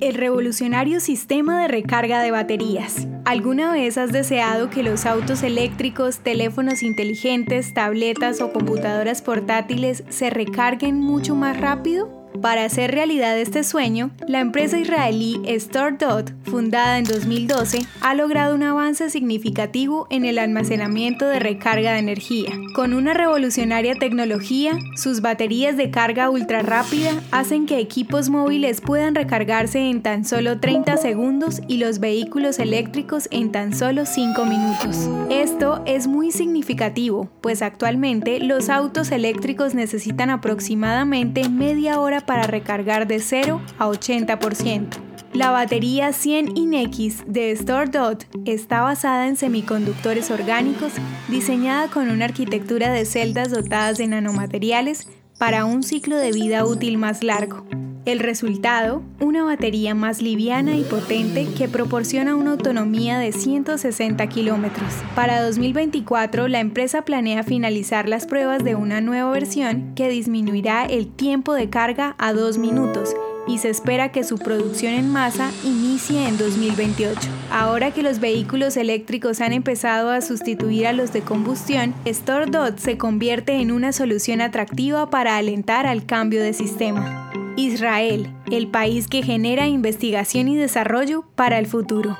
El revolucionario sistema de recarga de baterías. ¿Alguna vez has deseado que los autos eléctricos, teléfonos inteligentes, tabletas o computadoras portátiles se recarguen mucho más rápido? Para hacer realidad este sueño, la empresa israelí StoreDot, fundada en 2012, ha logrado un avance significativo en el almacenamiento de recarga de energía. Con una revolucionaria tecnología, sus baterías de carga ultra rápida hacen que equipos móviles puedan recargarse en tan solo 30 segundos y los vehículos eléctricos en tan solo 5 minutos. Esto es muy significativo, pues actualmente los autos eléctricos necesitan aproximadamente media hora para recargar de 0 a 80%. La batería 100 INX de StoreDot está basada en semiconductores orgánicos, diseñada con una arquitectura de celdas dotadas de nanomateriales para un ciclo de vida útil más largo. El resultado, una batería más liviana y potente que proporciona una autonomía de 160 kilómetros. Para 2024, la empresa planea finalizar las pruebas de una nueva versión que disminuirá el tiempo de carga a dos minutos y se espera que su producción en masa inicie en 2028. Ahora que los vehículos eléctricos han empezado a sustituir a los de combustión, StoreDot se convierte en una solución atractiva para alentar al cambio de sistema. Israel, el país que genera investigación y desarrollo para el futuro.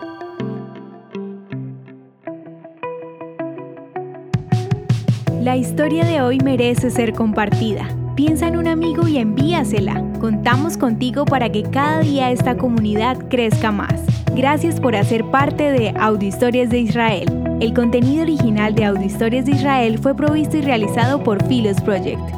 La historia de hoy merece ser compartida. Piensa en un amigo y envíasela. Contamos contigo para que cada día esta comunidad crezca más. Gracias por hacer parte de Audio Historias de Israel. El contenido original de Audio Historias de Israel fue provisto y realizado por Philos Project.